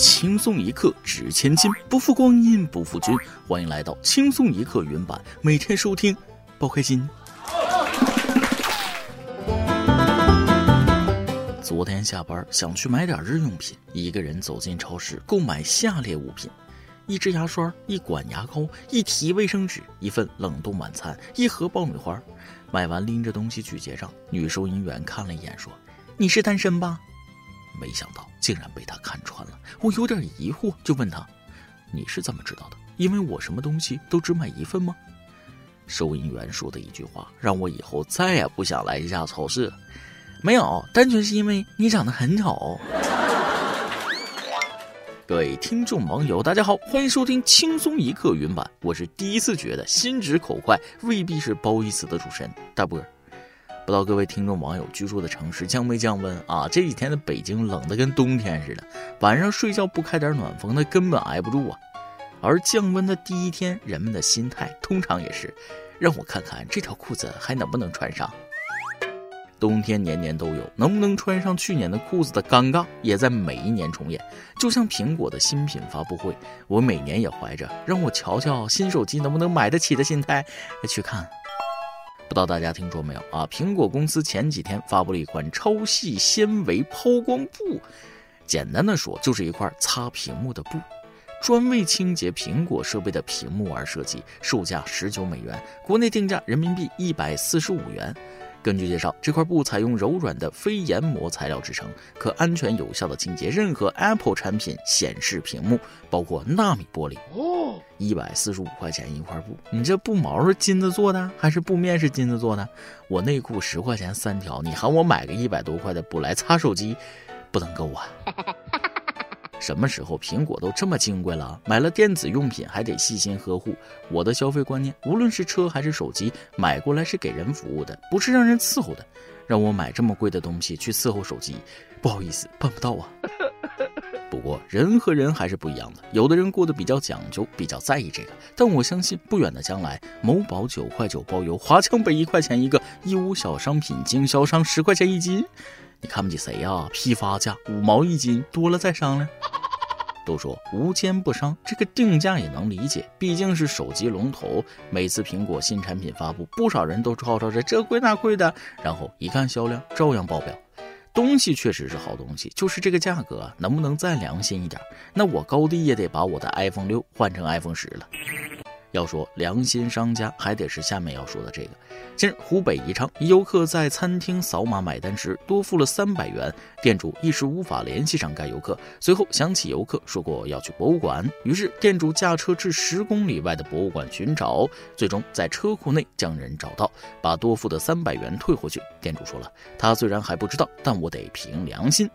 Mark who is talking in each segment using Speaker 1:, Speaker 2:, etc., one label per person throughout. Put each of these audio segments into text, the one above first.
Speaker 1: 轻松一刻值千金，不负光阴不负君。欢迎来到轻松一刻云版，每天收听，包开心。昨天下班想去买点日用品，一个人走进超市购买下列物品：一支牙刷、一管牙膏、一提卫生纸、一份冷冻晚餐、一盒爆米花。买完拎着东西去结账，女收银员看了一眼说：“你是单身吧？”没想到竟然被他看穿了，我有点疑惑，就问他：“你是怎么知道的？因为我什么东西都只买一份吗？”收银员说的一句话，让我以后再也不想来这家超市了。没有，单纯是因为你长得很丑。各位听众网友，大家好，欢迎收听轻松一刻云版，我是第一次觉得心直口快未必是褒义词的主持人大波儿。不知道各位听众网友居住的城市降没降温啊？这几天的北京冷得跟冬天似的，晚上睡觉不开点暖风，那根本挨不住啊。而降温的第一天，人们的心态通常也是，让我看看这条裤子还能不能穿上。冬天年年都有，能不能穿上去年的裤子的尴尬，也在每一年重演。就像苹果的新品发布会，我每年也怀着让我瞧瞧新手机能不能买得起的心态去看。不知道大家听说没有啊？苹果公司前几天发布了一款超细纤维抛光布，简单的说就是一块擦屏幕的布，专为清洁苹果设备的屏幕而设计，售价十九美元，国内定价人民币一百四十五元。根据介绍，这块布采用柔软的非研磨材料制成，可安全有效的清洁任何 Apple 产品显示屏幕，包括纳米玻璃。哦，一百四十五块钱一块布，你这布毛是金子做的，还是布面是金子做的？我内裤十块钱三条，你喊我买个一百多块的布来擦手机，不能够啊！什么时候苹果都这么金贵了？买了电子用品还得细心呵护。我的消费观念，无论是车还是手机，买过来是给人服务的，不是让人伺候的。让我买这么贵的东西去伺候手机，不好意思，办不到啊。不过人和人还是不一样的，有的人过得比较讲究，比较在意这个。但我相信，不远的将来，某宝九块九包邮，华强北一块钱一个，义乌小商品经销商十块钱一斤。你看不起谁呀？批发价五毛一斤，多了再商量。都说无奸不商，这个定价也能理解，毕竟是手机龙头。每次苹果新产品发布，不少人都吵吵着这贵那贵的，然后一看销量，照样爆表。东西确实是好东西，就是这个价格能不能再良心一点？那我高低也得把我的 iPhone 六换成 iPhone 十了。要说良心商家，还得是下面要说的这个。近日，湖北宜昌一游客在餐厅扫码买单时多付了三百元，店主一时无法联系上该游客。随后想起游客说过要去博物馆，于是店主驾车至十公里外的博物馆寻找，最终在车库内将人找到，把多付的三百元退回去。店主说了，他虽然还不知道，但我得凭良心。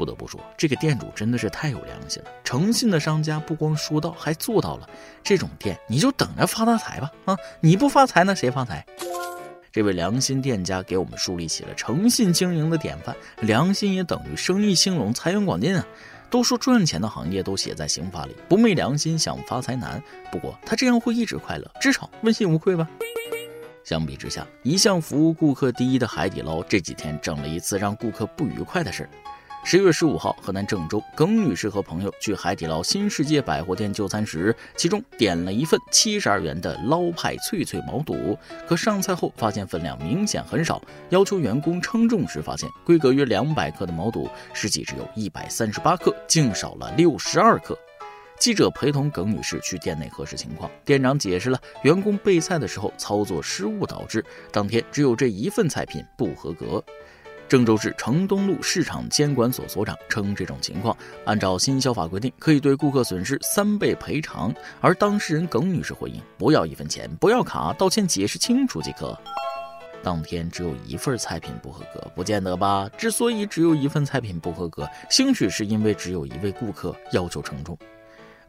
Speaker 1: 不得不说，这个店主真的是太有良心了。诚信的商家不光说到，还做到了。这种店你就等着发大财吧！啊，你不发财，那谁发财？这位良心店家给我们树立起了诚信经营的典范。良心也等于生意兴隆、财源广进啊！都说赚钱的行业都写在刑法里，不昧良心想发财难。不过他这样会一直快乐，至少问心无愧吧。相比之下，一向服务顾客第一的海底捞这几天整了一次让顾客不愉快的事儿。十月十五号，河南郑州，耿女士和朋友去海底捞新世界百货店就餐时，其中点了一份七十二元的捞派脆脆毛肚，可上菜后发现分量明显很少，要求员工称重时发现规格约两百克的毛肚，实际只有一百三十八克，竟少了六十二克。记者陪同耿女士去店内核实情况，店长解释了员工备菜的时候操作失误导致，当天只有这一份菜品不合格。郑州市城东路市场监管所所长称，这种情况按照新消法规定，可以对顾客损失三倍赔偿。而当事人耿女士回应：不要一分钱，不要卡，道歉解释清楚即可。当天只有一份菜品不合格，不见得吧？之所以只有一份菜品不合格，兴许是因为只有一位顾客要求称重。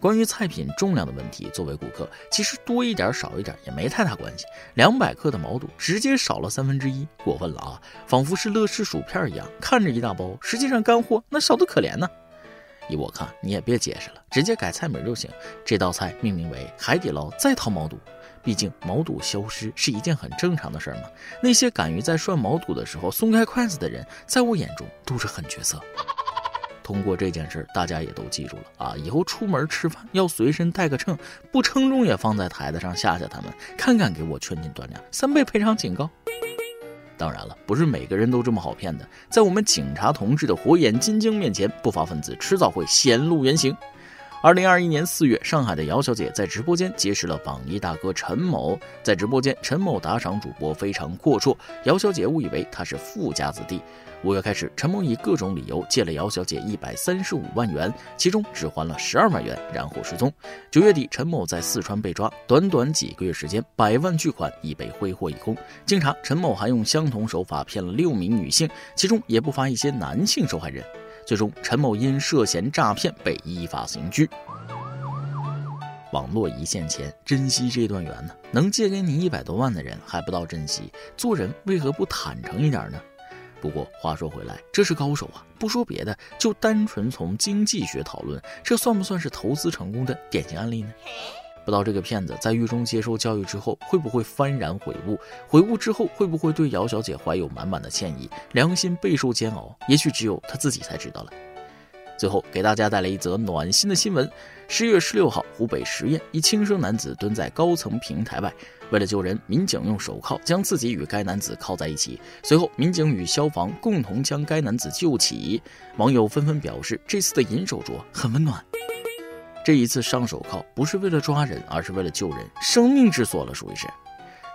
Speaker 1: 关于菜品重量的问题，作为顾客，其实多一点少一点也没太大关系。两百克的毛肚直接少了三分之一，过分了啊！仿佛是乐事薯片一样，看着一大包，实际上干货那少得可怜呢。依我看，你也别解释了，直接改菜名就行。这道菜命名为海底捞再掏毛肚，毕竟毛肚消失是一件很正常的事儿嘛。那些敢于在涮毛肚的时候松开筷子的人，在我眼中都是狠角色。通过这件事，大家也都记住了啊！以后出门吃饭要随身带个秤，不称重也放在台子上吓吓他们，看看给我劝进断粮，三倍赔偿警告。当然了，不是每个人都这么好骗的，在我们警察同志的火眼金睛面前，不法分子迟早会显露原形。二零二一年四月，上海的姚小姐在直播间结识了榜一大哥陈某。在直播间，陈某打赏主播非常阔绰，姚小姐误以为他是富家子弟。五月开始，陈某以各种理由借了姚小姐一百三十五万元，其中只还了十二万元，然后失踪。九月底，陈某在四川被抓，短短几个月时间，百万巨款已被挥霍一空。经查，陈某还用相同手法骗了六名女性，其中也不乏一些男性受害人。最终，陈某因涉嫌诈骗被依法刑拘。网络一线牵，珍惜这段缘呢？能借给你一百多万的人还不到珍惜，做人为何不坦诚一点呢？不过话说回来，这是高手啊！不说别的，就单纯从经济学讨论，这算不算是投资成功的典型案例呢？不知道这个骗子在狱中接受教育之后，会不会幡然悔悟？悔悟之后，会不会对姚小姐怀有满满的歉意？良心备受煎熬，也许只有他自己才知道了。最后给大家带来一则暖心的新闻：十月十六号，湖北十堰一轻生男子蹲在高层平台外，为了救人，民警用手铐将自己与该男子铐在一起。随后，民警与消防共同将该男子救起。网友纷纷表示，这次的银手镯很温暖。这一次上手铐不是为了抓人，而是为了救人，生命之所了，属于是。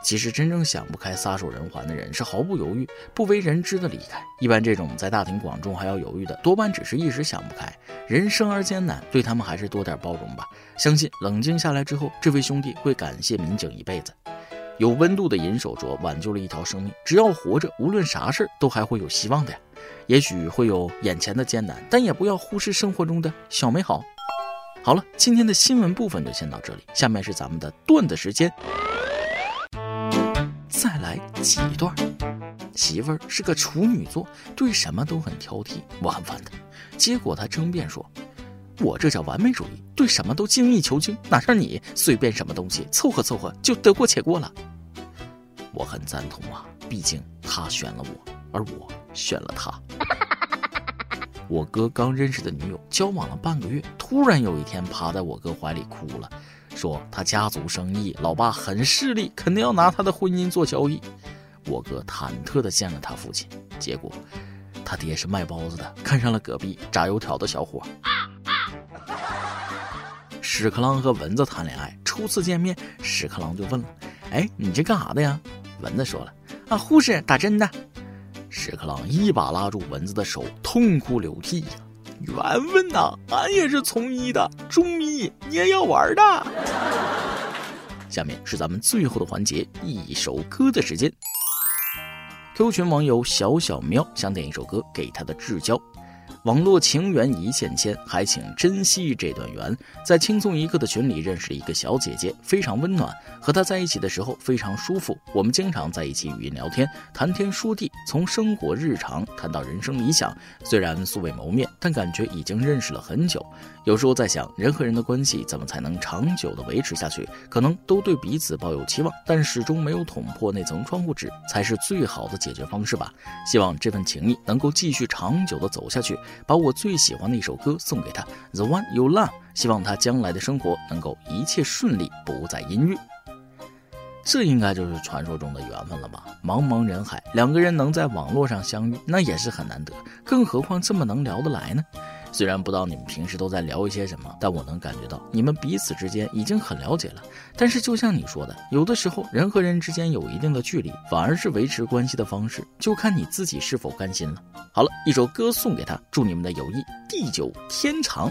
Speaker 1: 其实真正想不开、撒手人寰的人是毫不犹豫、不为人知的离开。一般这种在大庭广众还要犹豫的，多半只是一时想不开。人生而艰难，对他们还是多点包容吧。相信冷静下来之后，这位兄弟会感谢民警一辈子。有温度的银手镯挽救了一条生命。只要活着，无论啥事儿都还会有希望的呀。也许会有眼前的艰难，但也不要忽视生活中的小美好。好了，今天的新闻部分就先到这里，下面是咱们的段子时间。再来几段。媳妇儿是个处女座，对什么都很挑剔，我很烦她。结果她争辩说：“我这叫完美主义，对什么都精益求精，哪像你随便什么东西凑合凑合就得过且过了。”我很赞同啊，毕竟他选了我，而我选了他。我哥刚认识的女友，交往了半个月，突然有一天趴在我哥怀里哭了，说他家族生意，老爸很势利，肯定要拿他的婚姻做交易。我哥忐忑地见了他父亲，结果他爹是卖包子的，看上了隔壁炸油条的小伙。屎壳郎和蚊子谈恋爱，初次见面，屎壳郎就问了：“哎，你这干啥的呀？”蚊子说了：“啊，护士打针的。”屎壳郎一把拉住蚊子的手，痛哭流涕呀！缘分呐，俺也是从医的，中医你也要玩的。下面是咱们最后的环节，一首歌的时间。Q 群网友小小喵想点一首歌给他的至交。网络情缘一线牵，还请珍惜这段缘。在轻松一刻的群里认识一个小姐姐，非常温暖，和她在一起的时候非常舒服。我们经常在一起语音聊天，谈天说地，从生活日常谈到人生理想。虽然素未谋面，但感觉已经认识了很久。有时候在想，人和人的关系怎么才能长久的维持下去？可能都对彼此抱有期望，但始终没有捅破那层窗户纸，才是最好的解决方式吧。希望这份情谊能够继续长久的走下去。把我最喜欢的一首歌送给他，The One You Love，希望他将来的生活能够一切顺利，不再阴郁。这应该就是传说中的缘分了吧？茫茫人海，两个人能在网络上相遇，那也是很难得，更何况这么能聊得来呢？虽然不知道你们平时都在聊一些什么，但我能感觉到你们彼此之间已经很了解了。但是就像你说的，有的时候人和人之间有一定的距离，反而是维持关系的方式，就看你自己是否甘心了。好了，一首歌送给他，祝你们的友谊地久天长。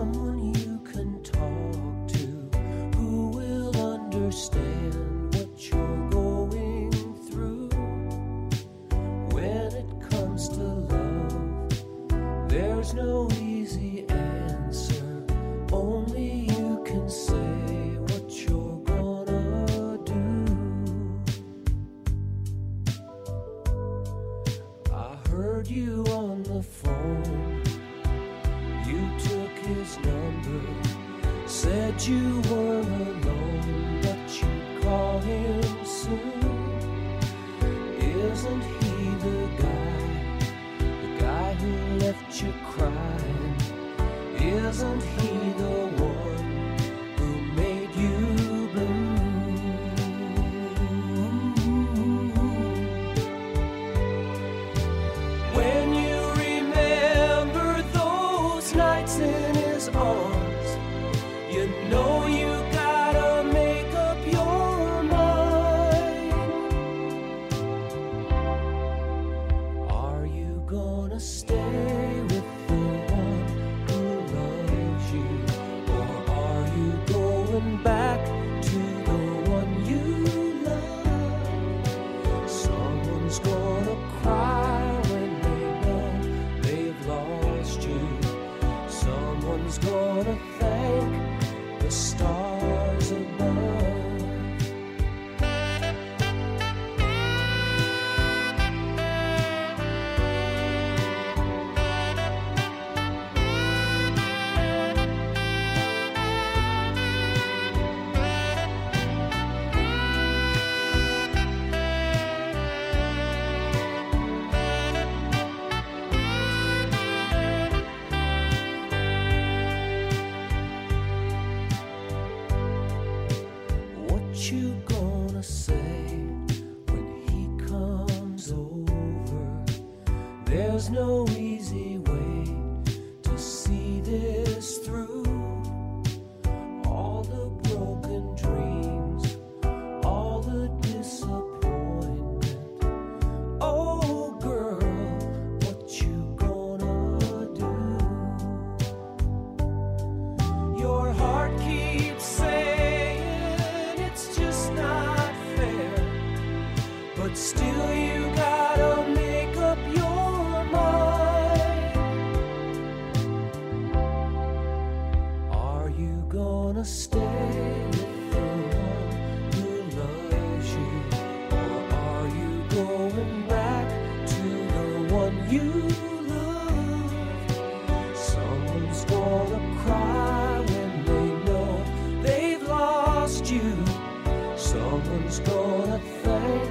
Speaker 2: There's no easy answer, only you can say what you're gonna do. I heard you on the phone, you took his number, said you weren't alone, call him soon. Isn't he the guy? The guy who left you crying? Isn't he the glory. gonna thank